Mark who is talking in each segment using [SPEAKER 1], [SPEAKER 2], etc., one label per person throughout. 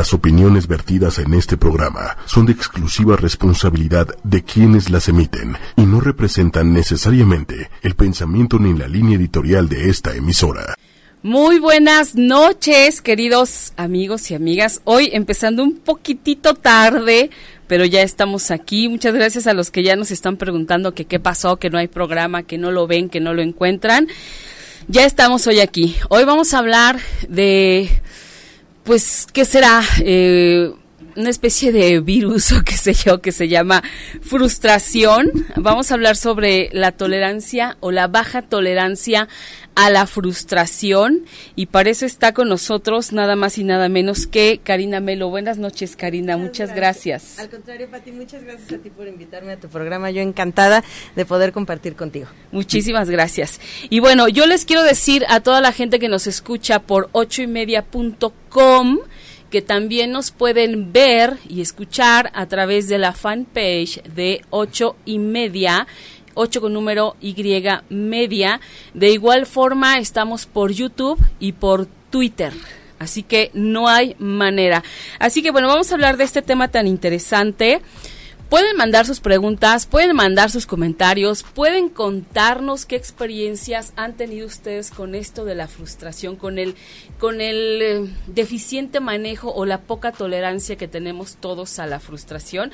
[SPEAKER 1] Las opiniones vertidas en este programa son de exclusiva responsabilidad de quienes las emiten y no representan necesariamente el pensamiento ni la línea editorial de esta emisora.
[SPEAKER 2] Muy buenas noches, queridos amigos y amigas. Hoy empezando un poquitito tarde, pero ya estamos aquí. Muchas gracias a los que ya nos están preguntando qué pasó, que no hay programa, que no lo ven, que no lo encuentran. Ya estamos hoy aquí. Hoy vamos a hablar de pues, ¿qué será? Eh, una especie de virus o qué sé yo que se llama frustración. Vamos a hablar sobre la tolerancia o la baja tolerancia a la frustración y para eso está con nosotros nada más y nada menos que Karina Melo. Buenas noches, Karina. Muchas, gracias.
[SPEAKER 3] Al contrario, Pati, muchas gracias a ti por invitarme a tu programa. Yo encantada de poder compartir contigo.
[SPEAKER 2] Muchísimas gracias. Y bueno, yo les quiero decir a toda la gente que nos escucha por ochoymedia.com que también nos pueden ver y escuchar a través de la fanpage de ocho y media 8 con número Y media. De igual forma estamos por YouTube y por Twitter. Así que no hay manera. Así que bueno, vamos a hablar de este tema tan interesante. Pueden mandar sus preguntas, pueden mandar sus comentarios, pueden contarnos qué experiencias han tenido ustedes con esto de la frustración, con el, con el eh, deficiente manejo o la poca tolerancia que tenemos todos a la frustración.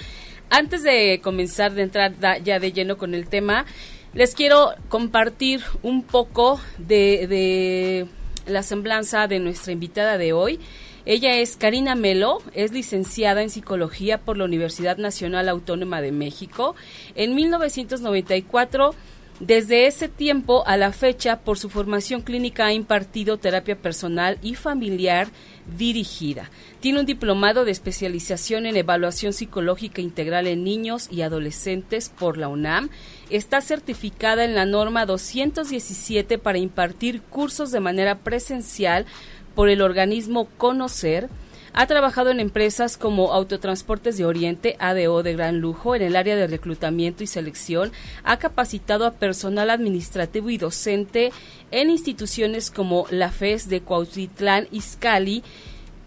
[SPEAKER 2] Antes de comenzar de entrar ya de lleno con el tema, les quiero compartir un poco de, de la semblanza de nuestra invitada de hoy. Ella es Karina Melo, es licenciada en psicología por la Universidad Nacional Autónoma de México. En 1994, desde ese tiempo a la fecha, por su formación clínica ha impartido terapia personal y familiar dirigida. Tiene un diplomado de especialización en evaluación psicológica integral en niños y adolescentes por la UNAM. Está certificada en la norma 217 para impartir cursos de manera presencial por el organismo Conocer, ha trabajado en empresas como Autotransportes de Oriente, ADO de gran lujo, en el área de reclutamiento y selección. Ha capacitado a personal administrativo y docente en instituciones como la FES de Cuautitlán Izcalli,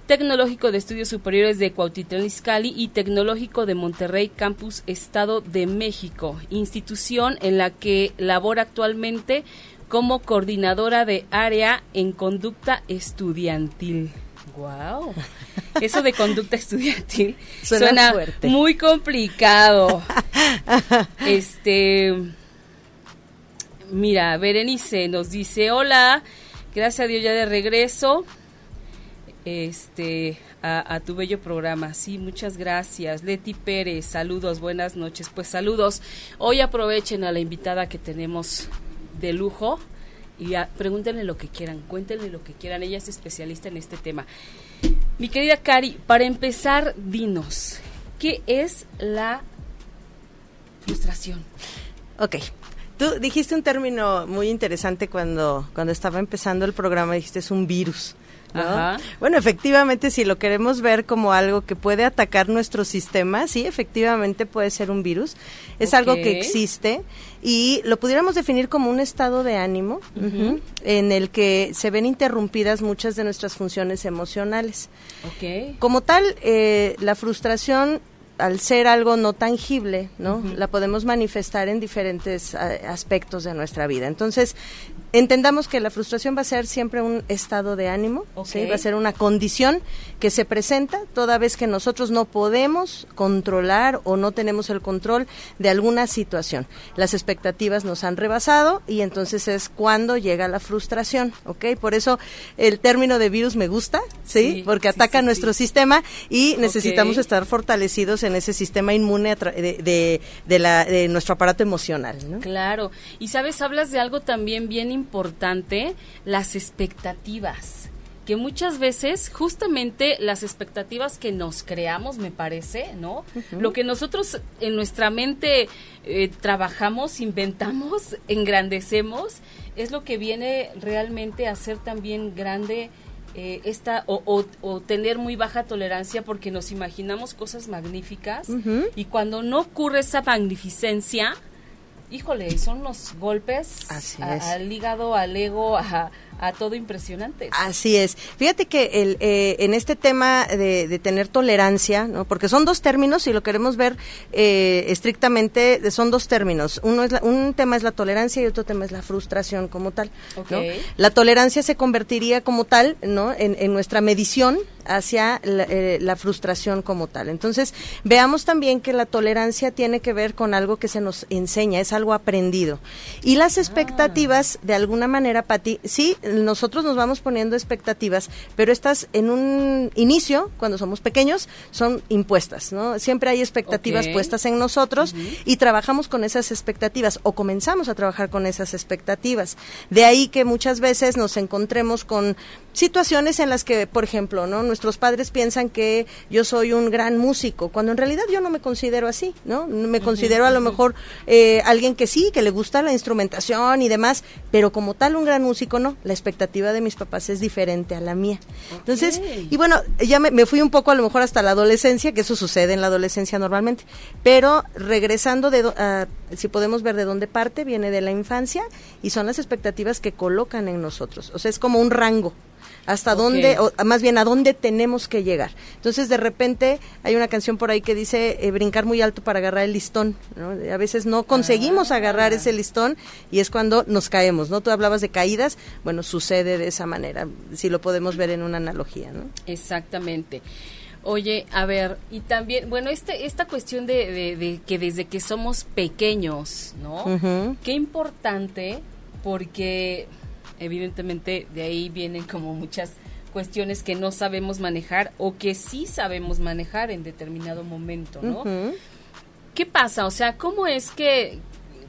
[SPEAKER 2] Tecnológico de Estudios Superiores de Cuautitlán Izcalli y Tecnológico de Monterrey Campus Estado de México, institución en la que labora actualmente como coordinadora de área en conducta estudiantil. Wow. Eso de conducta estudiantil suena, muy complicado. Este Mira, Berenice nos dice, "Hola, gracias a Dios ya de regreso." Este a, a, tu bello programa. Sí, muchas gracias. Leti Pérez, saludos, buenas noches. Pues saludos. Hoy aprovechen a la invitada que tenemos de lujo y pregúntenle lo que quieran, cuéntenle lo que quieran. Ella es especialista en este tema. Mi querida Cari, para empezar, dinos, ¿qué es la frustración?
[SPEAKER 3] Ok. Tú dijiste un término muy interesante cuando, cuando estaba empezando el programa, dijiste es un virus. Bueno, efectivamente, si lo queremos ver como algo que puede atacar nuestro sistema, sí, efectivamente puede ser un virus. Es algo que existe y lo pudiéramos definir como un estado de ánimo en el que se ven interrumpidas muchas de nuestras funciones emocionales. Como tal, eh, la frustración al ser algo no tangible, ¿no? La podemos manifestar en diferentes aspectos de nuestra vida. Entonces, entendamos que la frustración va a ser siempre un estado de ánimo, va a ser una condición que se presenta toda vez que nosotros no podemos controlar o no tenemos el control de alguna situación. Las expectativas nos han rebasado y entonces es cuando llega la frustración, ¿ok? Por eso el término de virus me gusta, ¿sí? Porque ataca nuestro sistema y necesitamos estar fortalecidos en ese sistema inmune de, de, la, de nuestro aparato emocional, ¿no?
[SPEAKER 2] Claro. Y sabes, hablas de algo también bien importante, las expectativas que muchas veces justamente las expectativas que nos creamos, me parece, ¿no? Lo que nosotros en nuestra mente eh, trabajamos, inventamos, engrandecemos, es lo que viene realmente a ser también grande eh, esta o, o, tener muy baja tolerancia porque nos imaginamos cosas magníficas y cuando no ocurre esa magnificencia, híjole, son los golpes al hígado, al ego, a, a todo impresionante.
[SPEAKER 3] Así es. Fíjate que el, eh, en este tema de, tener tolerancia, ¿no? porque son dos términos, si lo queremos ver eh, estrictamente, son dos términos. Uno es un tema es la tolerancia y otro tema es la frustración como tal. La tolerancia se convertiría como tal ¿no? en, en nuestra medición hacia eh, la, frustración como tal. Entonces, veamos también que la tolerancia tiene que ver con algo que se nos enseña, es algo aprendido. Y las ah. expectativas, de alguna manera, Pati, sí, nosotros nos vamos poniendo expectativas, pero estas en un inicio, cuando somos pequeños, son impuestas, ¿no? Siempre hay expectativas puestas en nosotros y trabajamos con esas expectativas o comenzamos a trabajar con esas expectativas. De ahí que muchas veces nos encontremos con situaciones en las que, por ejemplo, ¿no? Nuestros padres piensan que yo soy un gran músico, cuando en realidad yo no me considero así, ¿no? Me considero a lo mejor eh, alguien que sí, que le gusta la instrumentación y demás, pero como tal un gran músico no. La expectativa de mis papás es diferente a la mía. Entonces, y bueno, ya me, fui un poco a lo mejor hasta la adolescencia, que eso sucede en la adolescencia normalmente, pero regresando de, si podemos ver de dónde parte, viene de la infancia y son las expectativas que colocan en nosotros. O sea, es como un rango hasta dónde, o más bien a dónde tenemos que llegar. Entonces, de repente, hay una canción por ahí que dice eh, brincar muy alto para agarrar el listón. A veces no conseguimos ah. agarrar ese listón y es cuando nos caemos, ¿no? Tú hablabas de caídas, bueno, sucede de esa manera, si lo podemos ver en una analogía, ¿no?
[SPEAKER 2] Exactamente. Oye, a ver, y también, bueno, este, esta cuestión de, que desde que somos pequeños, ¿no? Qué importante, porque evidentemente de ahí vienen como muchas cuestiones que no sabemos manejar o que sí sabemos manejar en determinado momento, ¿no? ¿Qué pasa? O sea, ¿cómo es que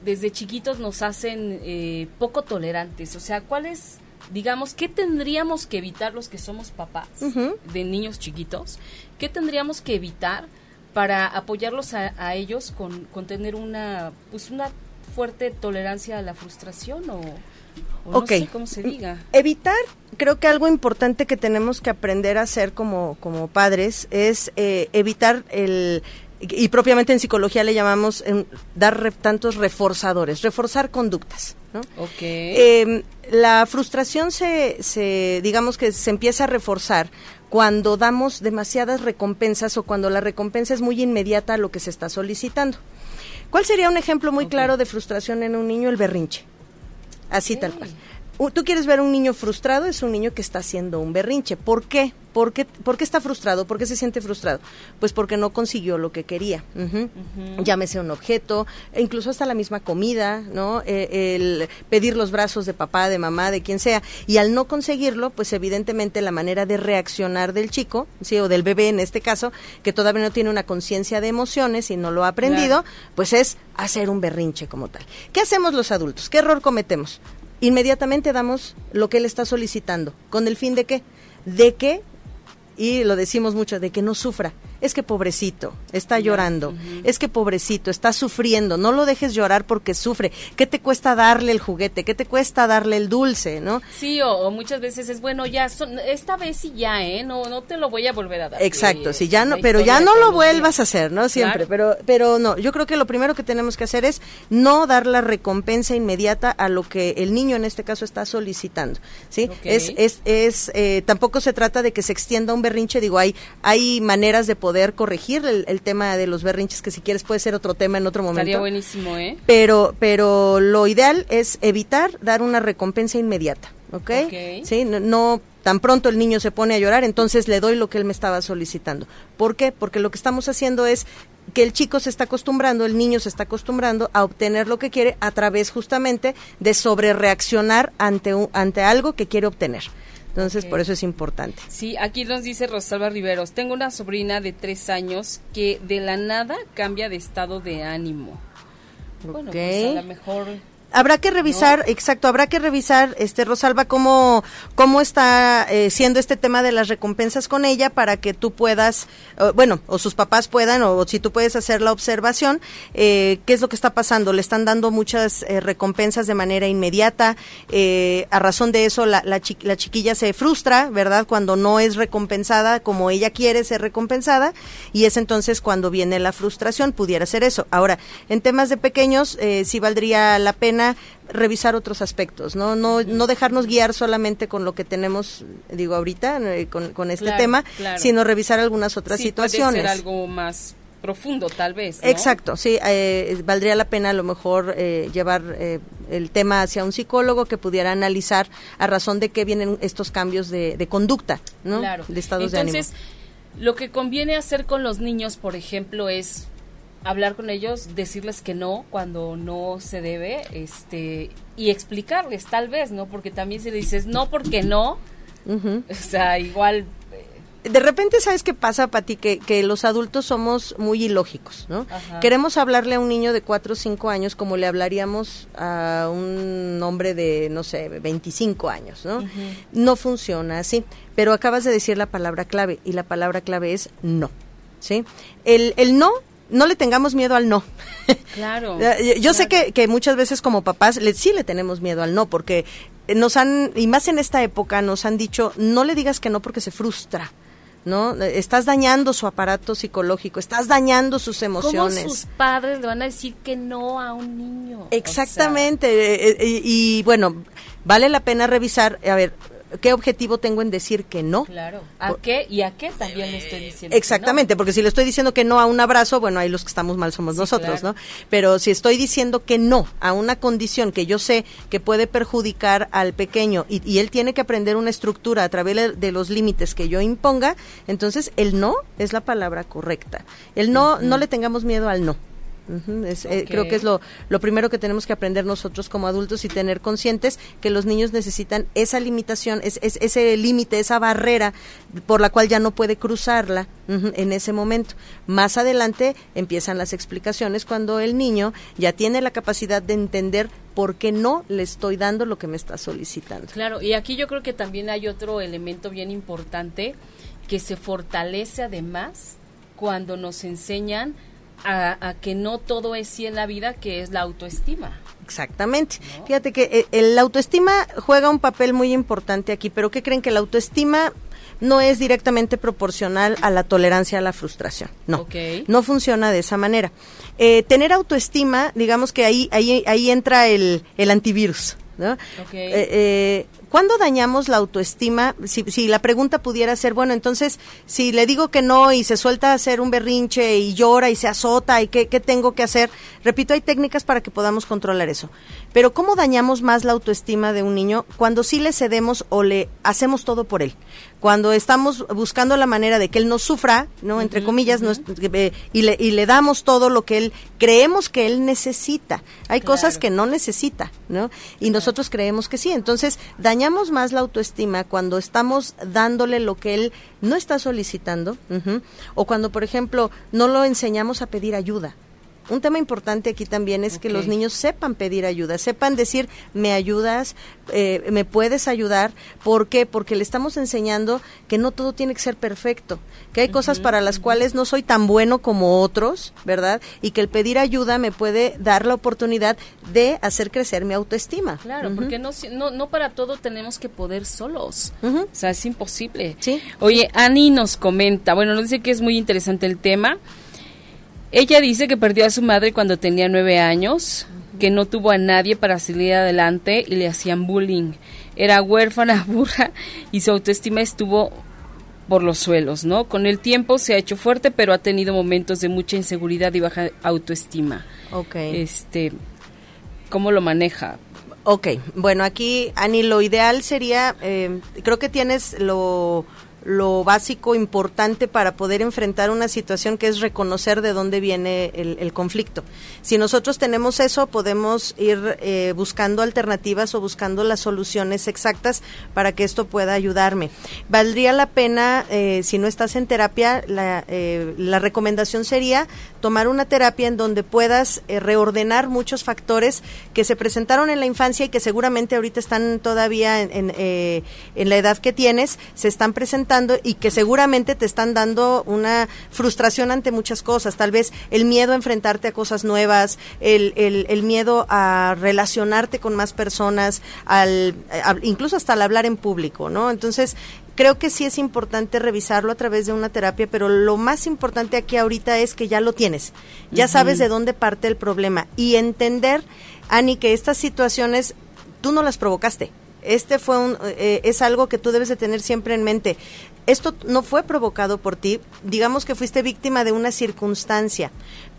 [SPEAKER 2] desde chiquitos nos hacen eh, poco tolerantes? O sea, ¿cuál es, digamos, qué tendríamos que evitar los que somos papás de niños chiquitos? ¿Qué tendríamos que evitar para apoyarlos a, ellos con, con, tener una, pues una fuerte tolerancia a la frustración o
[SPEAKER 3] ok.
[SPEAKER 2] cómo se diga.
[SPEAKER 3] Evitar, creo que algo importante que tenemos que aprender a hacer como, como padres es eh, evitar el y propiamente en psicología le llamamos dar tantos reforzadores, reforzar conductas. ¿no? Em, la frustración se, se, digamos que se empieza a reforzar cuando damos demasiadas recompensas o cuando la recompensa es muy inmediata a lo que se está solicitando. ¿Cuál sería un ejemplo muy claro de frustración en un niño? El berrinche. Así tal cual. Tú quieres ver un niño frustrado, es un niño que está haciendo un berrinche. ¿Por qué? ¿Por qué, está frustrado? ¿Por qué se siente frustrado? Pues porque no consiguió lo que quería. Llámese un objeto, e incluso hasta la misma comida, ¿no? E, el pedir los brazos de papá, de mamá, de quien sea. Y al no conseguirlo, pues evidentemente la manera de reaccionar del chico, ¿sí? o del bebé en este caso, que todavía no tiene una conciencia de emociones y no lo ha aprendido, pues es hacer un berrinche como tal. ¿Qué hacemos los adultos? ¿Qué error cometemos? Inmediatamente damos lo que él está solicitando. ¿Con el fin de qué? De que, y lo decimos mucho, de que no sufra es que pobrecito, está llorando, es que pobrecito, está sufriendo, no lo dejes llorar porque sufre. ¿Qué te cuesta darle el juguete? ¿Qué te cuesta darle el dulce, no?
[SPEAKER 2] Sí, o, muchas veces es bueno, ya esta vez sí ya, ¿eh? No no te lo voy a volver a dar.
[SPEAKER 3] Exacto, sí, ya no, pero ya no lo vuelvas a hacer, ¿no? Siempre, pero pero no, yo creo que lo primero que tenemos que hacer es no dar la recompensa inmediata a lo que el niño en este caso está solicitando, ¿sí? Es es es eh, tampoco se trata de que se extienda un berrinche, digo, hay hay maneras de poder poder corregir el, tema de los berrinches, que si quieres puede ser otro tema en otro momento.
[SPEAKER 2] Estaría buenísimo, ¿eh?
[SPEAKER 3] Pero, pero lo ideal es evitar dar una recompensa inmediata, ¿ok? Sí, no, tan pronto el niño se pone a llorar, entonces le doy lo que él me estaba solicitando. ¿Por qué? Porque lo que estamos haciendo es que el chico se está acostumbrando, el niño se está acostumbrando a obtener lo que quiere a través justamente de sobrereaccionar ante, ante algo que quiere obtener. Entonces, por eso es importante.
[SPEAKER 2] Sí, aquí nos dice Rosalba Riveros, tengo una sobrina de tres años que de la nada cambia de estado de ánimo. Bueno, pues a lo mejor
[SPEAKER 3] Habrá que revisar, exacto, habrá que revisar, este Rosalba, cómo, cómo está eh, siendo este tema de las recompensas con ella para que tú puedas, bueno, o sus papás puedan, o, si tú puedes hacer la observación, eh, qué es lo que está pasando. Le están dando muchas eh, recompensas de manera inmediata. a razón de eso, la, la, la chiquilla se frustra, ¿verdad? Cuando no es recompensada como ella quiere ser recompensada, y es entonces cuando viene la frustración, pudiera ser eso. Ahora, en temas de pequeños, sí valdría la pena pena revisar otros aspectos, ¿no? No, no dejarnos guiar solamente con lo que tenemos, digo, ahorita, eh, con, este tema, sino revisar algunas otras situaciones.
[SPEAKER 2] Puede ser algo más profundo tal vez.
[SPEAKER 3] Exacto, sí, eh, valdría la pena a lo mejor eh, llevar eh, el tema hacia un psicólogo que pudiera analizar a razón de qué vienen estos cambios de, conducta, ¿no?
[SPEAKER 2] Claro.
[SPEAKER 3] De estados
[SPEAKER 2] de ánimo. lo que conviene hacer con los niños, por ejemplo, es hablar con ellos, decirles que no cuando no se debe, este, y explicarles tal vez, ¿no? Porque también si le dices no porque no, o sea, igual
[SPEAKER 3] de repente, ¿sabes qué pasa, Pati? Que, que los adultos somos muy ilógicos, ¿no? Queremos hablarle a un niño de 4 o 5 años como le hablaríamos a un hombre de, no sé, 25 años, ¿no? No funciona así. Pero acabas de decir la palabra clave, y la palabra clave es no, ¿sí? El, el no no le tengamos miedo al no.
[SPEAKER 2] Claro.
[SPEAKER 3] Yo sé que, que, muchas veces como papás le, sí le tenemos miedo al no, porque nos han, y más en esta época, nos han dicho, no le digas que no porque se frustra. ¿no? Estás dañando su aparato psicológico, estás dañando sus emociones.
[SPEAKER 2] ¿Cómo sus padres le van a decir que no a un niño?
[SPEAKER 3] Exactamente. Eh, eh, y, bueno, vale la pena revisar, a ver, ¿Qué objetivo tengo en decir que no?
[SPEAKER 2] Claro. ¿A qué y a qué también le estoy diciendo?
[SPEAKER 3] Exactamente, porque si le estoy diciendo que no a un abrazo, bueno, ahí los que estamos mal somos nosotros, ¿no? Pero si estoy diciendo que no a una condición que yo sé que puede perjudicar al pequeño y, él tiene que aprender una estructura a través de los límites que yo imponga, entonces el no es la palabra correcta. El no, no le tengamos miedo al no. Eh, creo que es lo, lo primero que tenemos que aprender nosotros como adultos y tener conscientes que los niños necesitan esa limitación, es, ese límite, esa barrera por la cual ya no puede cruzarla en ese momento. Más adelante empiezan las explicaciones cuando el niño ya tiene la capacidad de entender por qué no le estoy dando lo que me está solicitando.
[SPEAKER 2] Claro, y aquí yo creo que también hay otro elemento bien importante que se fortalece además cuando nos enseñan a, que no todo es sí en la vida, que es la autoestima.
[SPEAKER 3] Exactamente. Fíjate que eh, el, autoestima juega un papel muy importante aquí, pero ¿qué creen que la autoestima no es directamente proporcional a la tolerancia a la frustración. No, no funciona de esa manera. Eh, tener autoestima, digamos que ahí, ahí, ahí entra el, el antivirus. ¿No? Eh, ¿Cuándo dañamos la autoestima? Si, si, la pregunta pudiera ser, bueno, entonces, si le digo que no y se suelta a hacer un berrinche y llora y se azota y qué, qué tengo que hacer, repito, hay técnicas para que podamos controlar eso. Pero ¿cómo dañamos más la autoestima de un niño cuando sí le cedemos o le hacemos todo por él? Cuando estamos buscando la manera de que él no sufra, ¿no? Entre comillas, eh, y, le, y le damos todo lo que él creemos que él necesita. Hay cosas que no necesita, ¿no? Y nosotros creemos que sí. Entonces, dañamos más la autoestima cuando estamos dándole lo que él no está solicitando, o cuando, por ejemplo, no lo enseñamos a pedir ayuda un tema importante aquí también es que los niños sepan pedir ayuda, sepan decir, me ayudas, eh, me puedes ayudar. ¿Por qué? Porque le estamos enseñando que no todo tiene que ser perfecto, que hay cosas para las cuales no soy tan bueno como otros, ¿verdad? Y que el pedir ayuda me puede dar la oportunidad de hacer crecer mi autoestima.
[SPEAKER 2] Claro, porque no, no, no para todo tenemos que poder solos. O sea, es imposible. ¿Sí? Oye, Ani nos comenta, bueno, nos dice que es muy interesante el tema ella dice que perdió a su madre cuando tenía nueve años, que no tuvo a nadie para salir adelante y le hacían bullying. Era huérfana, burra y su autoestima estuvo por los suelos, ¿no? Con el tiempo se ha hecho fuerte, pero ha tenido momentos de mucha inseguridad y baja autoestima.
[SPEAKER 3] Ok.
[SPEAKER 2] Este, ¿cómo lo maneja?
[SPEAKER 3] Ok, bueno, aquí, Ani, lo ideal sería, eh, creo que tienes lo lo básico importante para poder enfrentar una situación que es reconocer de dónde viene el, conflicto. Si nosotros tenemos eso, podemos ir eh, buscando alternativas o buscando las soluciones exactas para que esto pueda ayudarme. Valdría la pena, eh, si no estás en terapia, la, eh, la, recomendación sería tomar una terapia en donde puedas reordenar muchos factores que se presentaron en la infancia y que seguramente ahorita están todavía en, en la edad que tienes, se están presentando y que seguramente te están dando una frustración ante muchas cosas. Tal vez el miedo a enfrentarte a cosas nuevas, el, el, miedo a relacionarte con más personas, al, incluso hasta al hablar en público, ¿no? Entonces, creo que sí es importante revisarlo a través de una terapia, pero lo más importante aquí ahorita es que ya lo tienes, ya sabes de dónde parte el problema. Y entender, Ani, que estas situaciones tú no las provocaste. Este fue un, eh, es algo que tú debes de tener siempre en mente. Esto no fue provocado por ti, digamos que fuiste víctima de una circunstancia,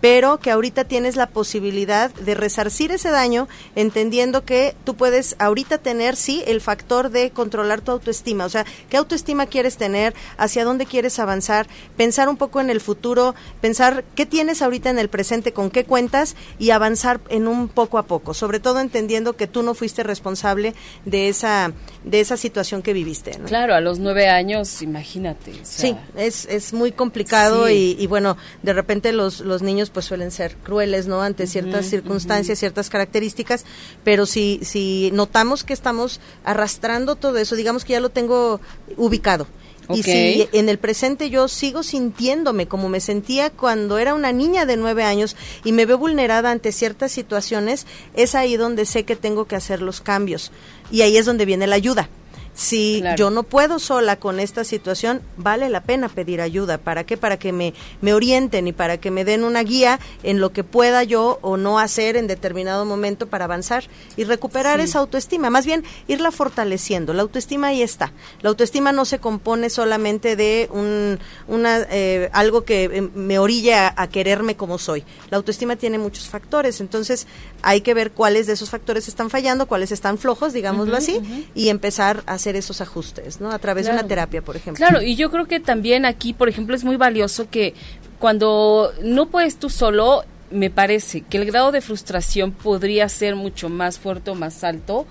[SPEAKER 3] pero que ahorita tienes la posibilidad de resarcir ese daño, entendiendo que tú puedes ahorita tener, sí, el factor de controlar tu autoestima, o sea, qué autoestima quieres tener, hacia dónde quieres avanzar, pensar un poco en el futuro, pensar qué tienes ahorita en el presente, con qué cuentas y avanzar en un poco a poco, sobre todo entendiendo que tú no fuiste responsable de esa, de esa situación que viviste.
[SPEAKER 2] Claro, a los nueve años, imagínate.
[SPEAKER 3] sí, es, es muy complicado y, y, bueno, de repente los, los niños pues suelen ser crueles, ¿no? Ante ciertas circunstancias, ciertas características, pero si, si notamos que estamos arrastrando todo eso, digamos que ya lo tengo ubicado. Y si en el presente yo sigo sintiéndome como me sentía cuando era una niña de nueve años y me veo vulnerada ante ciertas situaciones, es ahí donde sé que tengo que hacer los cambios. Y ahí es donde viene la ayuda. Si yo no puedo sola con esta situación, vale la pena pedir ayuda. ¿Para qué? Para que me, me orienten y para que me den una guía en lo que pueda yo o no hacer en determinado momento para avanzar y recuperar esa autoestima. Más bien, irla fortaleciendo. La autoestima ahí está. La autoestima no se compone solamente de un, una, eh, algo que eh, me orilla a, quererme como soy. La autoestima tiene muchos factores. Entonces, hay que ver cuáles de esos factores están fallando, cuáles están flojos, digámoslo así, y empezar a hacer esos ajustes, ¿no? A través de una terapia, por ejemplo.
[SPEAKER 2] Claro, y yo creo que también aquí, por ejemplo, es muy valioso que cuando no puedes tú solo, me parece que el grado de frustración podría ser mucho más fuerte o más alto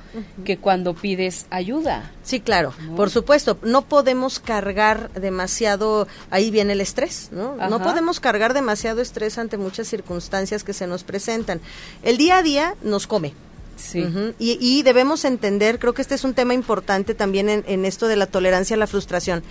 [SPEAKER 2] que cuando pides ayuda.
[SPEAKER 3] Sí, claro, por supuesto. No podemos cargar demasiado, ahí viene el estrés, ¿no? No podemos cargar demasiado estrés ante muchas circunstancias que se nos presentan. El día a día nos come, Sí. y, debemos entender, creo que este es un tema importante también en, esto de la tolerancia a la frustración.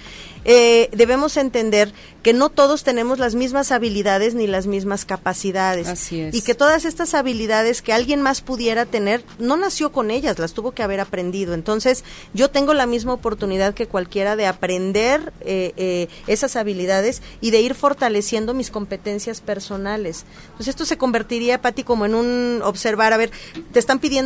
[SPEAKER 3] Eh, debemos entender que no todos tenemos las mismas habilidades ni las mismas capacidades.
[SPEAKER 2] Así es.
[SPEAKER 3] Y que todas estas habilidades que alguien más pudiera tener, no nació con ellas, las tuvo que haber aprendido. Entonces, yo tengo la misma oportunidad que cualquiera de aprender eh, eh, esas habilidades y de ir fortaleciendo mis competencias personales. Entonces, esto se convertiría, Pati, como en un observar, a ver, te están pidiendo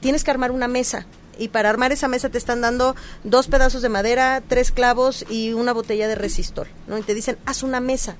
[SPEAKER 3] tienes que armar una mesa. Y para armar esa mesa te están dando dos pedazos de madera, tres clavos y una botella de resistor. ¿no? Y te dicen, haz una mesa.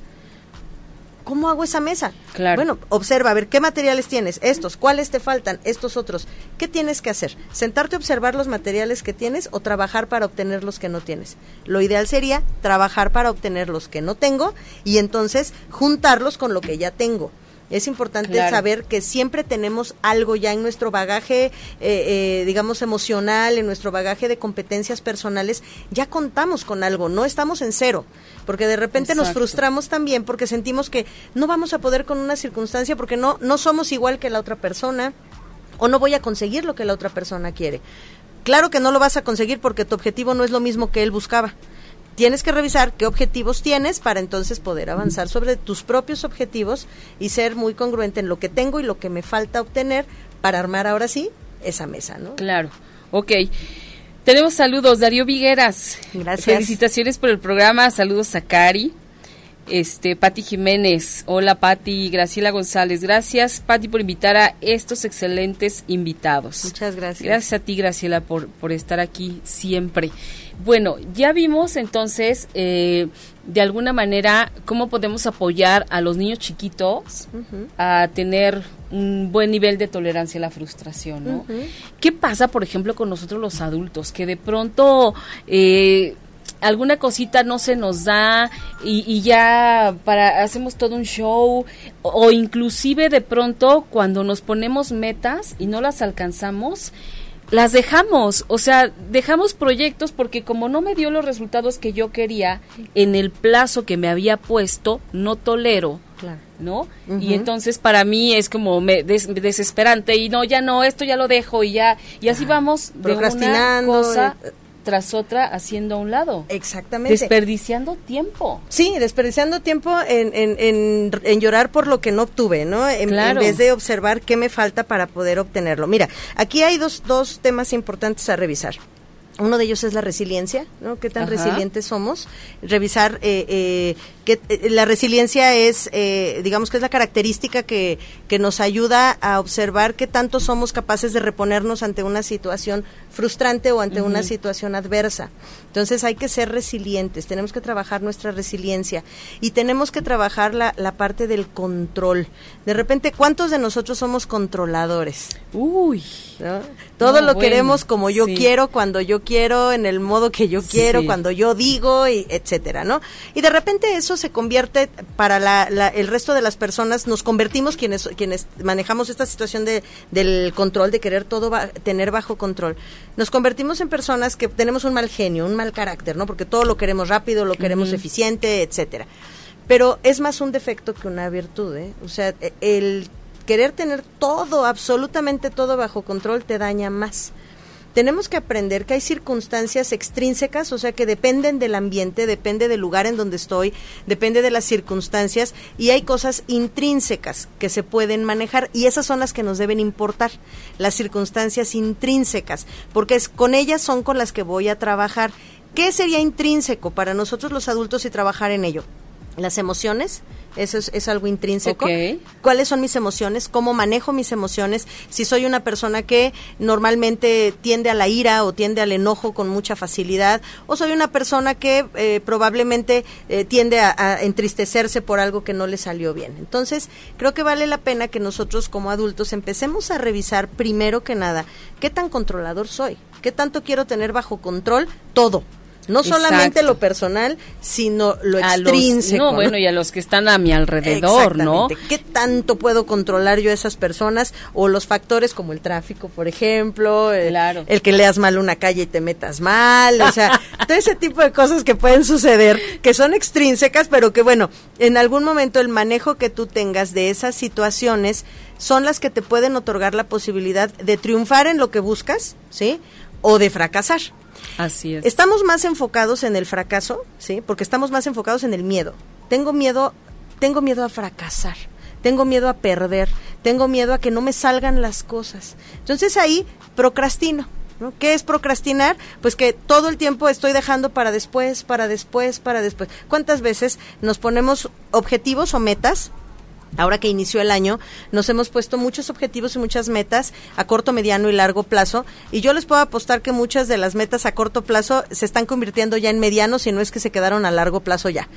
[SPEAKER 3] ¿Cómo hago esa mesa?
[SPEAKER 2] Claro.
[SPEAKER 3] Bueno, observa, a ver, ¿qué materiales tienes? Estos, ¿cuáles te faltan? Estos otros. ¿Qué tienes que hacer? ¿Sentarte a observar los materiales que tienes o trabajar para obtener los que no tienes? Lo ideal sería trabajar para obtener los que no tengo y entonces juntarlos con lo que ya tengo. Es importante saber que siempre tenemos algo ya en nuestro bagaje, eh, eh, digamos, emocional, en nuestro bagaje de competencias personales, ya contamos con algo, no estamos en cero, porque de repente nos frustramos también porque sentimos que no vamos a poder con una circunstancia porque no, no somos igual que la otra persona o no voy a conseguir lo que la otra persona quiere. Claro que no lo vas a conseguir porque tu objetivo no es lo mismo que él buscaba tienes que revisar qué objetivos tienes para entonces poder avanzar sobre tus propios objetivos y ser muy congruente en lo que tengo y lo que me falta obtener para armar ahora sí esa mesa, ¿no?
[SPEAKER 2] Claro. Ok. Tenemos saludos, Darío Vigueras.
[SPEAKER 3] Gracias.
[SPEAKER 2] Felicitaciones por el programa. Saludos a Cari. Este, Pati Jiménez. Hola, Pati. Graciela González. Gracias, Pati, por invitar a estos excelentes invitados.
[SPEAKER 3] Muchas gracias.
[SPEAKER 2] Gracias a ti, Graciela, por, por estar aquí siempre. Bueno, ya vimos entonces eh, de alguna manera cómo podemos apoyar a los niños chiquitos a tener un buen nivel de tolerancia a la frustración, ¿no? ¿Qué pasa, por ejemplo, con nosotros los adultos? Que de pronto... Eh, alguna cosita no se nos da y, ya para hacemos todo un show o inclusive de pronto cuando nos ponemos metas y no las alcanzamos las dejamos, o sea, dejamos proyectos porque como no me dio los resultados que yo quería en el plazo que me había puesto, no tolero. ¿No? Y entonces para mí es como me desesperante y no, ya no, esto ya lo dejo y ya, y así vamos
[SPEAKER 3] procrastinando,
[SPEAKER 2] cosa tras otra haciendo a un lado.
[SPEAKER 3] Exactamente.
[SPEAKER 2] Desperdiciando tiempo.
[SPEAKER 3] Sí, desperdiciando tiempo en, en, en, llorar por lo que no obtuve, ¿no? En, en, vez de observar qué me falta para poder obtenerlo. Mira, aquí hay dos, dos temas importantes a revisar. Uno de ellos es la resiliencia, ¿no? ¿Qué tan resilientes somos? Revisar eh, eh, que eh, la resiliencia es, eh, digamos que es la característica que, que nos ayuda a observar qué tanto somos capaces de reponernos ante una situación frustrante o ante una situación adversa. Entonces hay que ser resilientes, tenemos que trabajar nuestra resiliencia y tenemos que trabajar la, la parte del control. De repente, ¿cuántos de nosotros somos controladores?
[SPEAKER 2] Uy.
[SPEAKER 3] Todo lo queremos como yo quiero, cuando yo quiero, en el modo que yo quiero, cuando yo digo, y etcétera, ¿no? Y de repente eso se convierte para la, el resto de las personas, nos convertimos quienes quienes manejamos esta situación de, del control, de querer todo tener bajo control nos convertimos en personas que tenemos un mal genio, un mal carácter, ¿no? Porque todo lo queremos rápido, lo queremos eficiente, etcétera. Pero es más un defecto que una virtud, ¿eh? O sea, e, el querer tener todo, absolutamente todo bajo control te daña más tenemos que aprender que hay circunstancias extrínsecas, o sea, que dependen del ambiente, depende del lugar en donde estoy, depende de las circunstancias, y hay cosas intrínsecas que se pueden manejar, y esas son las que nos deben importar, las circunstancias intrínsecas, porque es, con ellas son con las que voy a trabajar. ¿Qué sería intrínseco para nosotros los adultos y trabajar en ello? Las emociones, eso es, algo intrínseco. ¿Cuáles son mis emociones? ¿Cómo manejo mis emociones? Si soy una persona que normalmente tiende a la ira o tiende al enojo con mucha facilidad, o soy una persona que eh, probablemente eh, tiende a, entristecerse por algo que no le salió bien. Entonces, creo que vale la pena que nosotros como adultos empecemos a revisar primero que nada qué tan controlador soy, qué tanto quiero tener bajo control todo no solamente lo personal, sino lo extrínseco.
[SPEAKER 2] no, bueno, y a los que están a mi alrededor, ¿no?
[SPEAKER 3] ¿Qué tanto puedo controlar yo a esas personas? O los factores como el tráfico, por ejemplo, el, el que leas mal una calle y te metas mal, o sea, todo ese tipo de cosas que pueden suceder, que son extrínsecas, pero que bueno, en algún momento el manejo que tú tengas de esas situaciones son las que te pueden otorgar la posibilidad de triunfar en lo que buscas, ¿sí? O de fracasar. Estamos más enfocados en el fracaso, ¿sí? Porque estamos más enfocados en el miedo. Tengo miedo, tengo miedo a fracasar. Tengo miedo a perder, tengo miedo a que no me salgan las cosas. Entonces ahí procrastino, ¿No? ¿Qué es procrastinar? Pues que todo el tiempo estoy dejando para después, para después, para después. ¿Cuántas veces nos ponemos objetivos o metas Ahora que inició el año, nos hemos puesto muchos objetivos y muchas metas a corto, mediano y largo plazo. Y yo les puedo apostar que muchas de las metas a corto plazo se están convirtiendo ya en mediano, si no es que se quedaron a largo plazo ya.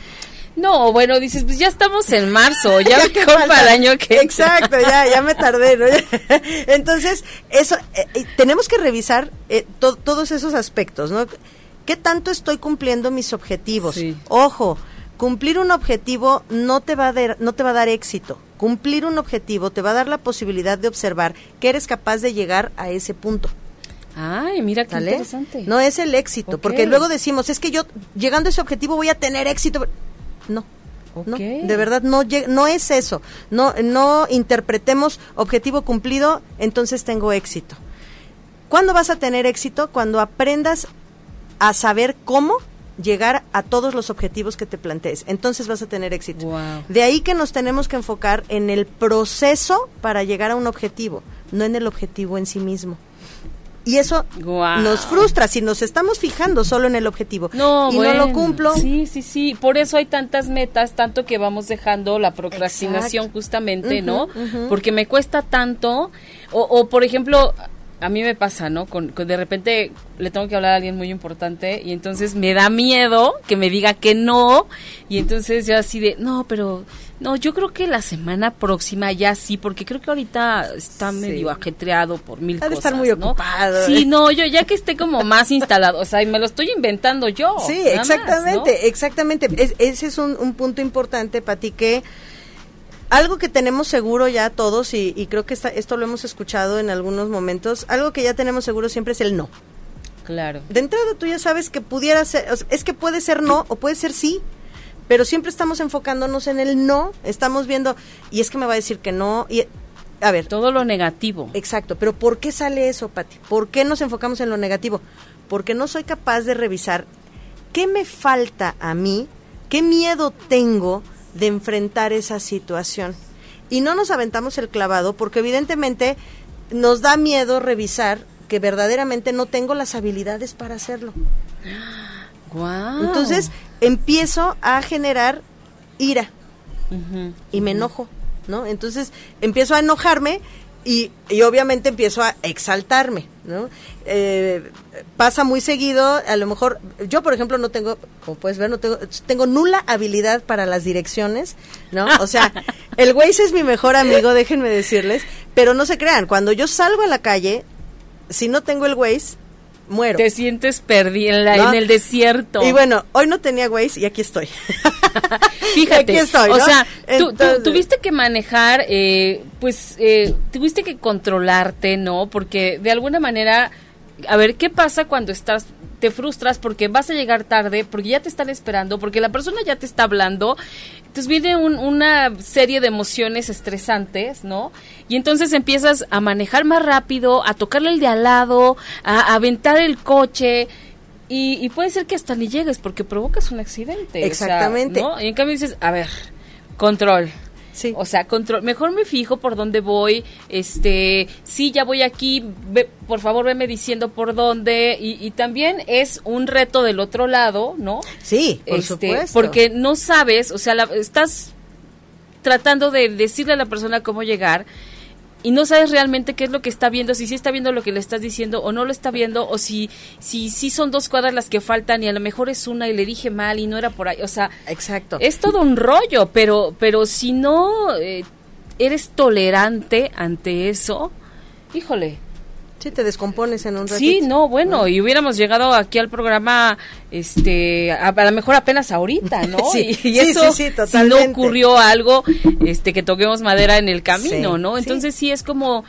[SPEAKER 2] No, bueno, dices, pues ya estamos en marzo, ya, ya para el año que...
[SPEAKER 3] Exacto, ya, ya me tardé, ¿no? Entonces, eso, eh, eh, tenemos que revisar eh, todos esos aspectos, ¿no? ¿Qué tanto estoy cumpliendo mis objetivos? Ojo, Cumplir un objetivo no te va a dar, no te va a dar éxito. Cumplir un objetivo te va a dar la posibilidad de observar que eres capaz de llegar a ese punto.
[SPEAKER 2] Ay, mira qué interesante.
[SPEAKER 3] No es el éxito, porque luego decimos, es que yo llegando a ese objetivo voy a tener éxito. No. No, de verdad no no es eso. No no interpretemos objetivo cumplido, entonces tengo éxito. ¿Cuándo vas a tener éxito? Cuando aprendas a saber cómo llegar a todos los objetivos que te plantees. Entonces vas a tener éxito. De ahí que nos tenemos que enfocar en el proceso para llegar a un objetivo, no en el objetivo en sí mismo. Y eso nos frustra si nos estamos fijando solo en el objetivo
[SPEAKER 2] no,
[SPEAKER 3] y no lo cumplo.
[SPEAKER 2] Sí, sí, sí. Por eso hay tantas metas, tanto que vamos dejando la procrastinación justamente, ¿no? Porque me cuesta tanto. O, o, por ejemplo, a mí me pasa, ¿no? Con, de repente le tengo que hablar a alguien muy importante y entonces me da miedo que me diga que no y entonces yo así de, no, pero no, yo creo que la semana próxima ya sí, porque creo que ahorita está medio ajetreado por mil cosas.
[SPEAKER 3] estar muy ocupado.
[SPEAKER 2] Sí, no, yo ya que esté como más instalado, o sea, y me lo estoy inventando yo.
[SPEAKER 3] Sí, exactamente, exactamente. ese es un, un punto importante, Pati, que algo que tenemos seguro ya todos, y, creo que esto lo hemos escuchado en algunos momentos, algo que ya tenemos seguro siempre es el no.
[SPEAKER 2] Claro.
[SPEAKER 3] De entrada tú ya sabes que pudiera ser, es que puede ser no o puede ser sí, pero siempre estamos enfocándonos en el no, estamos viendo, y es que me va a decir que no, y a ver.
[SPEAKER 2] Todo lo negativo.
[SPEAKER 3] Exacto, pero ¿por qué sale eso, Pati? ¿Por qué nos enfocamos en lo negativo? porque no soy capaz de revisar qué me falta a mí, qué miedo tengo de enfrentar esa situación. Y no nos aventamos el clavado porque evidentemente nos da miedo revisar que verdaderamente no tengo las habilidades para hacerlo. Entonces empiezo a generar ira y me enojo, ¿no? Entonces empiezo a enojarme y, obviamente empiezo a exaltarme, ¿no? Eh, pasa muy seguido, a lo mejor, yo por ejemplo no tengo, como puedes ver, no tengo, tengo nula habilidad para las direcciones, ¿no? O sea, el Waze es mi mejor amigo, déjenme decirles, pero no se crean, cuando yo salgo a la calle, si no tengo el Waze, muero.
[SPEAKER 2] Te sientes perdida en, el desierto.
[SPEAKER 3] Y bueno, hoy no tenía Waze y aquí estoy.
[SPEAKER 2] Fíjate, o sea, tú, tuviste que manejar, eh, pues, eh, tuviste que controlarte, ¿no? Porque de alguna manera, a ver, ¿qué pasa cuando estás te frustras porque vas a llegar tarde, porque ya te están esperando, porque la persona ya te está hablando. Entonces viene una serie de emociones estresantes, ¿no? Y entonces empiezas a manejar más rápido, a tocarle el de al lado, a, aventar el coche. Y, puede ser que hasta ni llegues porque provocas un accidente.
[SPEAKER 3] Exactamente.
[SPEAKER 2] Y en cambio dices, a ver, control Sí. O sea, control, mejor me fijo por dónde voy, este, sí, ya voy aquí, por favor veme diciendo por dónde, y, también es un reto del otro lado, ¿no?
[SPEAKER 3] Sí, por este, supuesto.
[SPEAKER 2] Porque no sabes, o sea, estás tratando de decirle a la persona cómo llegar, y no sabes realmente qué es lo que está viendo, si sí está viendo lo que le estás diciendo o no lo está viendo, o si si, si son dos cuadras las que faltan y a lo mejor es una y le dije mal y no era por ahí. O sea,
[SPEAKER 3] exacto.
[SPEAKER 2] Es todo un rollo, pero, pero si no eh, eres tolerante ante eso, híjole,
[SPEAKER 3] Sí, te descompones en un ratito.
[SPEAKER 2] Sí, no, bueno, y hubiéramos llegado aquí al programa, este, a, lo mejor apenas ahorita, ¿no?
[SPEAKER 3] sí,
[SPEAKER 2] y, eso, sí, si no ocurrió algo, este, que toquemos madera en el camino, ¿no? Entonces sí, es como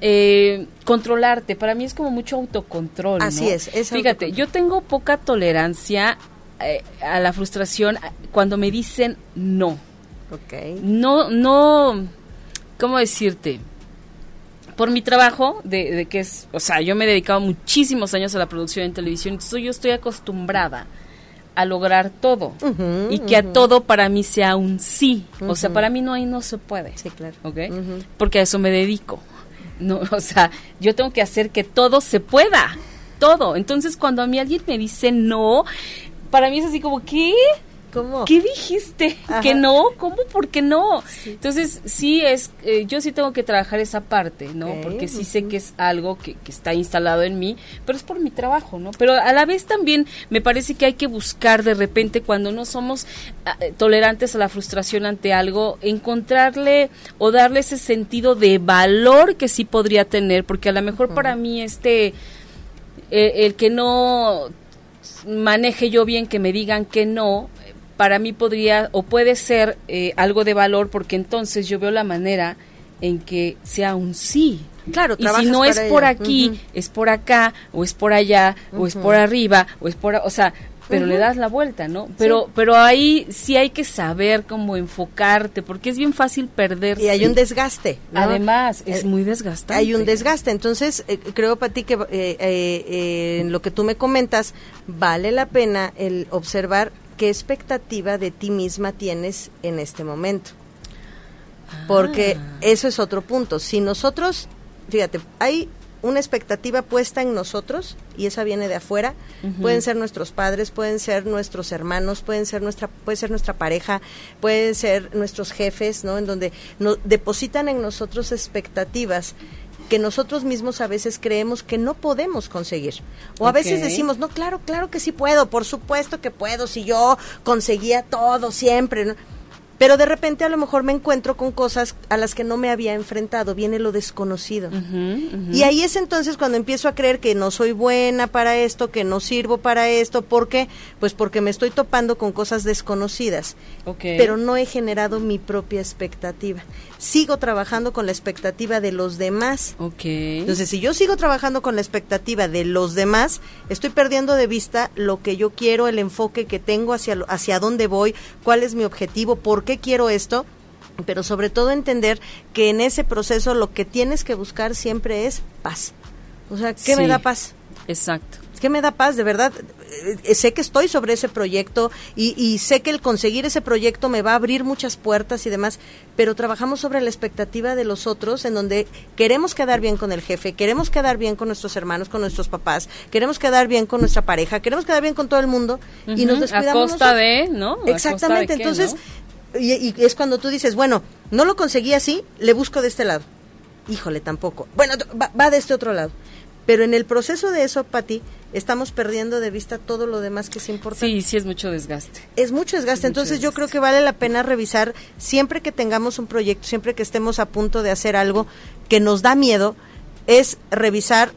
[SPEAKER 2] eh, controlarte. Para mí es como mucho autocontrol.
[SPEAKER 3] Así es. es
[SPEAKER 2] Fíjate, yo tengo poca tolerancia eh, a la frustración cuando me dicen no.
[SPEAKER 3] Ok.
[SPEAKER 2] No, no, ¿cómo decirte? Por mi trabajo, de, que es, o sea, yo me he dedicado muchísimos años a la producción en televisión, entonces yo estoy acostumbrada a lograr todo y que a todo para mí sea un sí. O sea, para mí no hay no se puede.
[SPEAKER 3] Sí, claro.
[SPEAKER 2] ¿Ok? Porque a eso me dedico. No, o sea, yo tengo que hacer que todo se pueda. Todo. Entonces, cuando a mí alguien me dice no, para mí es así como, ¿qué? ¿Qué dijiste? ¿Que no? ¿Cómo? ¿Por qué no? Entonces, sí es, eh, yo sí tengo que trabajar esa parte, ¿no? Porque sí sé que es algo que, está instalado en mí, pero es por mi trabajo, ¿no? Pero a la vez también me parece que hay que buscar de repente cuando no somos ah, eh, tolerantes a la frustración ante algo, encontrarle o darle ese sentido de valor que sí podría tener, porque a lo mejor para mí este, eh, el que no maneje yo bien, que me digan que no, para mí podría o puede ser eh, algo de valor porque entonces yo veo la manera en que sea un sí.
[SPEAKER 3] Claro,
[SPEAKER 2] y si no es por aquí, es por acá, o es por allá, o es por arriba, o es por, o sea, pero le das la vuelta, ¿no? Pero, pero ahí sí hay que saber cómo enfocarte, porque es bien fácil perderse.
[SPEAKER 3] Y hay un desgaste.
[SPEAKER 2] Además, es eh, muy desgastante.
[SPEAKER 3] Hay un desgaste. Entonces, eh, creo para ti que en lo que tú me comentas, vale la pena el observar qué expectativa de ti misma tienes en este momento. Porque ah. eso es otro punto. Si nosotros, fíjate, hay una expectativa puesta en nosotros y esa viene de afuera. Pueden ser nuestros padres, pueden ser nuestros hermanos, pueden ser nuestra, puede ser nuestra pareja, pueden ser nuestros jefes, ¿no? En donde no, depositan en nosotros expectativas que nosotros mismos a veces creemos que no podemos conseguir. O a veces decimos, no, claro, claro que sí puedo, por supuesto que puedo, si yo conseguía todo siempre. ¿no? Pero de repente a lo mejor me encuentro con cosas a las que no me había enfrentado, viene lo desconocido. Y ahí es entonces cuando empiezo a creer que no soy buena para esto, que no sirvo para esto, ¿por qué? Pues porque me estoy topando con cosas desconocidas, pero no he generado mi propia expectativa. Sigo trabajando con la expectativa de los demás. Entonces, si yo sigo trabajando con la expectativa de los demás, estoy perdiendo de vista lo que yo quiero, el enfoque que tengo hacia, hacia dónde voy, cuál es mi objetivo, por qué quiero esto, pero sobre todo entender que en ese proceso lo que tienes que buscar siempre es paz. O sea, ¿qué me da paz?
[SPEAKER 2] Exacto.
[SPEAKER 3] ¿Qué me da paz? De verdad, eh, sé que estoy sobre ese proyecto y, y, sé que el conseguir ese proyecto me va a abrir muchas puertas y demás, pero trabajamos sobre la expectativa de los otros en donde queremos quedar bien con el jefe, queremos quedar bien con nuestros hermanos, con nuestros papás, queremos quedar bien con nuestra pareja, queremos quedar bien con todo el mundo y nos descuidamos.
[SPEAKER 2] A costa de, ¿no?
[SPEAKER 3] Exactamente, entonces, y, y es cuando tú dices, bueno, no lo conseguí así, le busco de este lado. Híjole, tampoco. Bueno, va, va de este otro lado. Pero en el proceso de eso, Pati, estamos perdiendo de vista todo lo demás que es importante.
[SPEAKER 2] Sí, sí es mucho desgaste.
[SPEAKER 3] Es mucho desgaste, entonces yo creo que vale la pena revisar siempre que tengamos un proyecto, siempre que estemos a punto de hacer algo que nos da miedo, es revisar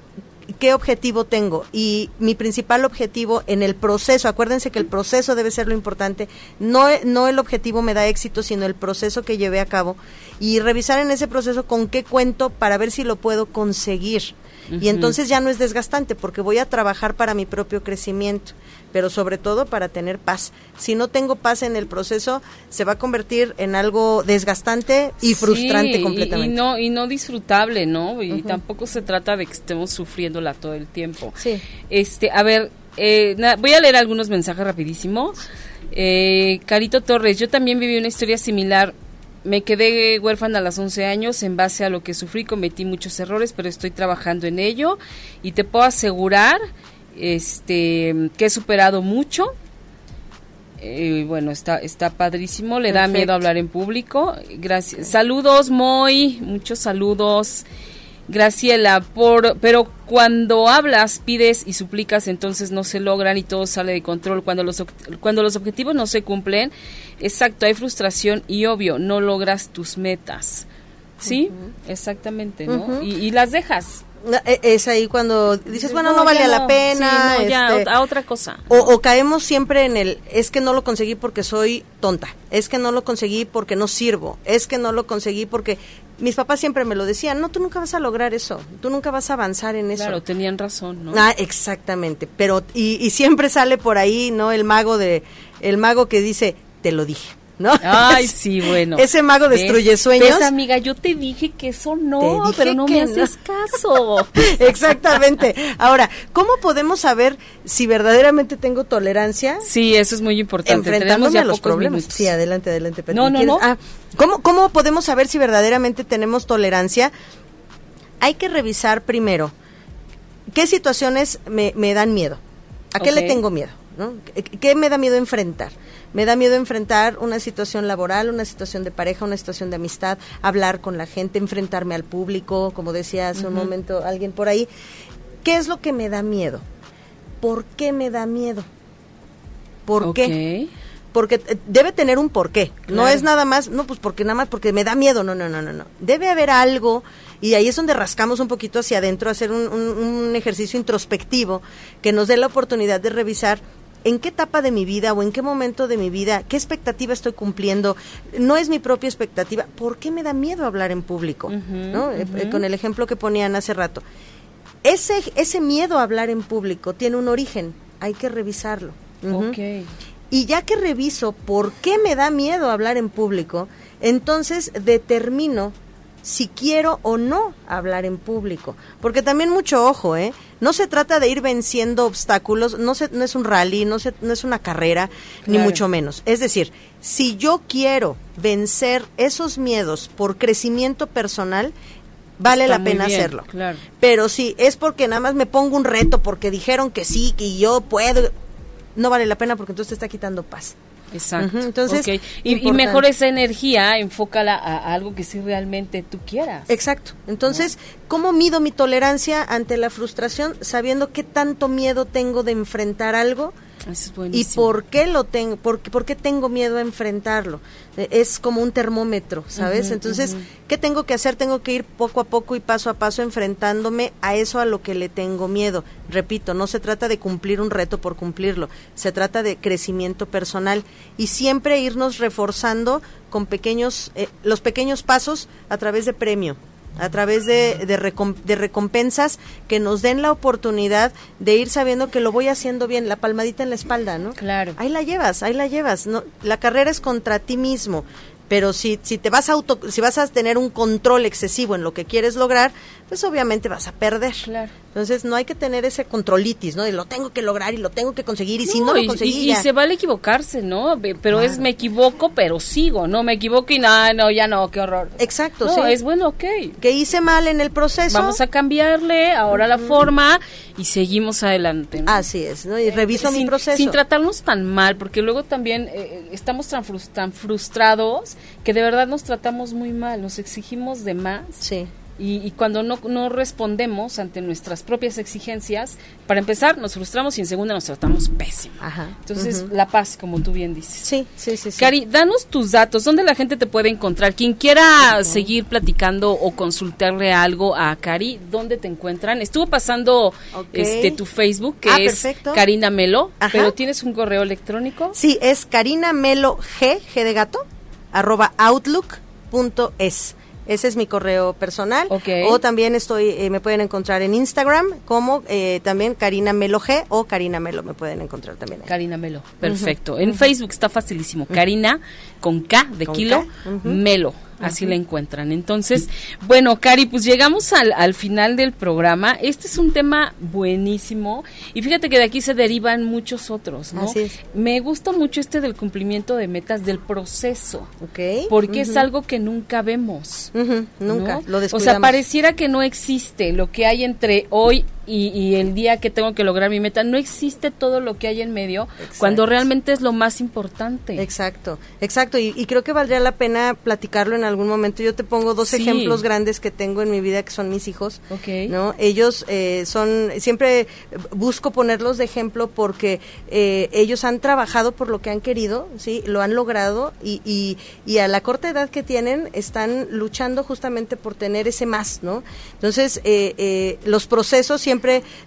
[SPEAKER 3] qué objetivo tengo y mi principal objetivo en el proceso, acuérdense que el proceso debe ser lo importante, no, no el objetivo me da éxito, sino el proceso que llevé a cabo y revisar en ese proceso con qué cuento para ver si lo puedo conseguir. Y entonces ya no es desgastante porque voy a trabajar para mi propio crecimiento, pero sobre todo para tener paz. Si no tengo paz en el proceso, se va a convertir en algo desgastante y frustrante completamente.
[SPEAKER 2] Y, no, y no disfrutable, ¿no? Y tampoco se trata de que estemos sufriéndola todo el tiempo.
[SPEAKER 3] Sí.
[SPEAKER 2] Este, a ver, eh, voy a leer algunos mensajes rapidísimo. Eh, Carito Torres, yo también viví una historia similar me quedé huérfana a los 11 años en base a lo que sufrí, cometí muchos errores, pero estoy trabajando en ello y te puedo asegurar este que he superado mucho. Eh, bueno, está está padrísimo, le da miedo hablar en público. Gracias. Saludos, Moy, muchos saludos. Graciela, por, pero cuando hablas, pides y suplicas, entonces no se logran y todo sale de control. Cuando los, cuando los objetivos no se cumplen, exacto, hay frustración y obvio, no logras tus metas. ¿Sí? Exactamente, ¿no? y, las dejas.
[SPEAKER 3] E, es ahí cuando dices, bueno, no, vale la pena.
[SPEAKER 2] ya, este, a otra cosa.
[SPEAKER 3] O, o, caemos siempre en el, es que no lo conseguí porque soy tonta, es que no lo conseguí porque no sirvo, es que no lo conseguí porque mis papás siempre me lo decían, no, tú nunca vas a lograr eso, tú nunca vas a avanzar en eso.
[SPEAKER 2] Claro, tenían razón, ¿no?
[SPEAKER 3] Ah, exactamente, pero, y, y siempre sale por ahí, ¿no? El mago de, el mago que dice, te lo dije. ¿No?
[SPEAKER 2] Ay, sí, bueno.
[SPEAKER 3] Ese mago destruye sueños.
[SPEAKER 2] ¿Ves, amiga, yo te dije que eso no, pero no me haces caso.
[SPEAKER 3] Exactamente. Ahora, ¿cómo podemos saber si verdaderamente tengo tolerancia?
[SPEAKER 2] Sí, eso es muy importante.
[SPEAKER 3] Enfrentándome a los problemas. Sí, adelante, adelante.
[SPEAKER 2] No, no, no.
[SPEAKER 3] Ah, ¿cómo, ¿Cómo podemos saber si verdaderamente tenemos tolerancia? Hay que revisar primero qué situaciones me, me dan miedo. ¿A qué le tengo miedo? ¿no? ¿Qué me da miedo enfrentar? Me da miedo enfrentar una situación laboral, una situación de pareja, una situación de amistad, hablar con la gente, enfrentarme al público, como decía hace un momento alguien por ahí. ¿Qué es lo que me da miedo? ¿Por qué me da miedo? ¿Por qué? Porque eh, debe tener un porqué. No es nada más, no, pues porque nada más porque me da miedo. No, no, no, no, no. Debe haber algo y ahí es donde rascamos un poquito hacia adentro, hacer un, un ejercicio introspectivo que nos dé la oportunidad de revisar en qué etapa de mi vida o en qué momento de mi vida, qué expectativa estoy cumpliendo, no es mi propia expectativa, ¿por qué me da miedo hablar en público? ¿no? Eh, eh, con el ejemplo que ponían hace rato. Ese, ese miedo a hablar en público tiene un origen, hay que revisarlo. Y ya que reviso por qué me da miedo hablar en público, entonces determino si quiero o no hablar en público. Porque también mucho ojo, ¿eh? No se trata de ir venciendo obstáculos, no, se, no es un rally, no, se, no es una carrera, ni mucho menos. Es decir, si yo quiero vencer esos miedos por crecimiento personal, vale la pena hacerlo. Pero si es porque nada más me pongo un reto, porque dijeron que sí, que yo puedo, no vale la pena porque entonces te está quitando paz.
[SPEAKER 2] Exacto. Entonces, y, mejor esa energía, enfócala a, algo que sí realmente tú quieras.
[SPEAKER 3] Exacto. Entonces, ¿cómo mido mi tolerancia ante la frustración sabiendo qué tanto miedo tengo de enfrentar algo? Y por qué lo tengo, por, por, qué tengo miedo a enfrentarlo. E, es como un termómetro, ¿sabes? Entonces, ¿qué tengo que hacer? Tengo que ir poco a poco y paso a paso enfrentándome a eso a lo que le tengo miedo. Repito, no se trata de cumplir un reto por cumplirlo, se trata de crecimiento personal y siempre irnos reforzando con pequeños, eh, los pequeños pasos a través de premio a través de, de, recompensas que nos den la oportunidad de ir sabiendo que lo voy haciendo bien, la palmadita en la espalda, ¿no?
[SPEAKER 2] Claro.
[SPEAKER 3] Ahí la llevas, ahí la llevas. No, la carrera es contra ti mismo, pero si, si te vas a auto, si vas a tener un control excesivo en lo que quieres lograr, pues obviamente vas a perder.
[SPEAKER 2] Claro.
[SPEAKER 3] Entonces no hay que tener ese controlitis, ¿no? De lo tengo que lograr y lo tengo que conseguir y si no lo conseguí
[SPEAKER 2] y, se vale equivocarse, ¿no? Pero es me equivoco, pero sigo, ¿no? Me equivoco y nada, no, ya no, qué horror.
[SPEAKER 3] Exacto,
[SPEAKER 2] no, es bueno, ok.
[SPEAKER 3] Que hice mal en el proceso.
[SPEAKER 2] Vamos a cambiarle ahora la forma y seguimos adelante. ¿no?
[SPEAKER 3] Así es, ¿no? Y reviso mi proceso.
[SPEAKER 2] Sin tratarnos tan mal, porque luego también eh, eh, estamos tan, tan frustrados que de verdad nos tratamos muy mal, nos exigimos de más.
[SPEAKER 3] Sí
[SPEAKER 2] y, cuando no, no, respondemos ante nuestras propias exigencias, para empezar nos frustramos y en segunda nos tratamos pésimo. Entonces, la paz, como tú bien dices.
[SPEAKER 3] Sí, sí, sí,
[SPEAKER 2] Cari, danos tus datos, ¿dónde la gente te puede encontrar? Quien quiera seguir platicando o consultarle algo a Cari, ¿dónde te encuentran? Estuvo pasando este tu Facebook, que ah, es Karina Melo, pero ¿tienes un correo electrónico?
[SPEAKER 3] Sí, es Karina Melo G, G de gato, arroba outlook.es. Ese es mi correo personal. O también estoy, eh, me pueden encontrar en Instagram como eh, también Karina Melo G o Karina Melo me pueden encontrar también.
[SPEAKER 2] Karina Melo, perfecto. En Facebook está facilísimo. Karina con K de kilo, Melo así la encuentran. Entonces, bueno, Cari, pues llegamos al, al, final del programa. Este es un tema buenísimo y fíjate que de aquí se derivan muchos otros, ¿no?
[SPEAKER 3] Así es.
[SPEAKER 2] Me gusta mucho este del cumplimiento de metas del proceso.
[SPEAKER 3] Ok.
[SPEAKER 2] Porque es algo que nunca vemos.
[SPEAKER 3] Nunca, lo
[SPEAKER 2] O sea, pareciera que no existe lo que hay entre hoy y, el día que tengo que lograr mi meta. No existe todo lo que hay en medio cuando realmente es lo más importante.
[SPEAKER 3] Exacto, exacto. Y, creo que valdría la pena platicarlo en algún momento. Yo te pongo dos ejemplos grandes que tengo en mi vida que son mis hijos. ¿no? Ellos eh, son, siempre busco ponerlos de ejemplo porque eh, ellos han trabajado por lo que han querido, ¿sí? Lo han logrado y, y, y a la corta edad que tienen están luchando justamente por tener ese más, ¿no? Entonces, eh, los procesos siempre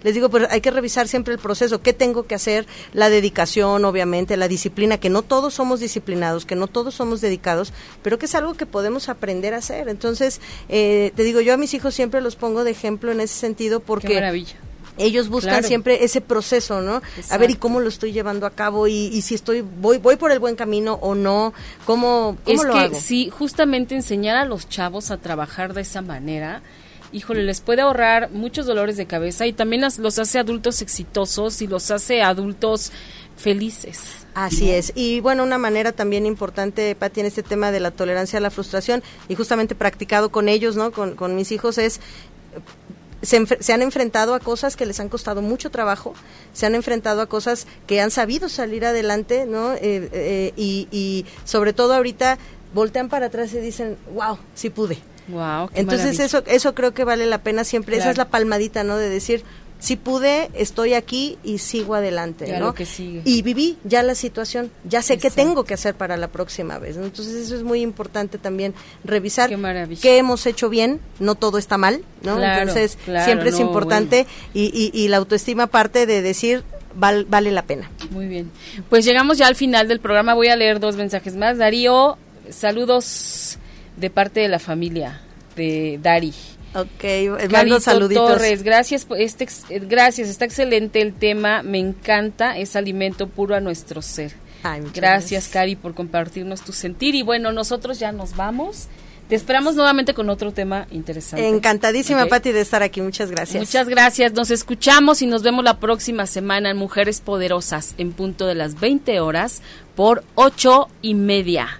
[SPEAKER 3] les digo, pues hay que revisar siempre el proceso, qué tengo que hacer, la dedicación, obviamente, la disciplina, que no todos somos disciplinados, que no todos somos dedicados, pero que es algo que podemos aprender a hacer. Entonces, eh, te digo, yo a mis hijos siempre los pongo de ejemplo en ese sentido porque... ellos buscan siempre ese proceso, ¿no? A ver y cómo lo estoy llevando a cabo y, si estoy voy voy por el buen camino o no, cómo, cómo
[SPEAKER 2] es
[SPEAKER 3] lo
[SPEAKER 2] que, Sí, justamente enseñar a los chavos a trabajar de esa manera híjole, les puede ahorrar muchos dolores de cabeza y también los hace adultos exitosos y los hace adultos felices.
[SPEAKER 3] Así es. Y bueno, una manera también importante, Pati, en este tema de la tolerancia a la frustración, y justamente practicado con ellos, ¿no? Con, con mis hijos, es se, se, han enfrentado a cosas que les han costado mucho trabajo, se han enfrentado a cosas que han sabido salir adelante, ¿no? Eh, eh, y, y, sobre todo ahorita voltean para atrás y dicen, wow, sí pude,
[SPEAKER 2] Wow,
[SPEAKER 3] Entonces eso eso creo que vale la pena siempre. Esa es la palmadita, ¿no? De decir, si pude, estoy aquí y sigo adelante, ¿no?
[SPEAKER 2] que sigue.
[SPEAKER 3] Y viví ya la situación, ya sé qué tengo que hacer para la próxima vez. Entonces eso es muy importante también revisar qué, hemos hecho bien, no todo está mal, ¿no? Entonces siempre es importante y, y, la autoestima parte de decir vale la pena.
[SPEAKER 2] Muy bien. Pues llegamos ya al final del programa. Voy a leer dos mensajes más. Darío, saludos de parte de la familia de Dari.
[SPEAKER 3] Ok, mando saluditos.
[SPEAKER 2] Torres, gracias, este, gracias, está excelente el tema, me encanta, es alimento puro a nuestro ser. gracias, Cari, por compartirnos tu sentir y bueno, nosotros ya nos vamos. Te esperamos nuevamente con otro tema interesante.
[SPEAKER 3] Encantadísima, Pati, de estar aquí. Muchas gracias.
[SPEAKER 2] Muchas gracias. Nos escuchamos y nos vemos la próxima semana en Mujeres Poderosas en punto de las 20 horas por ocho y media.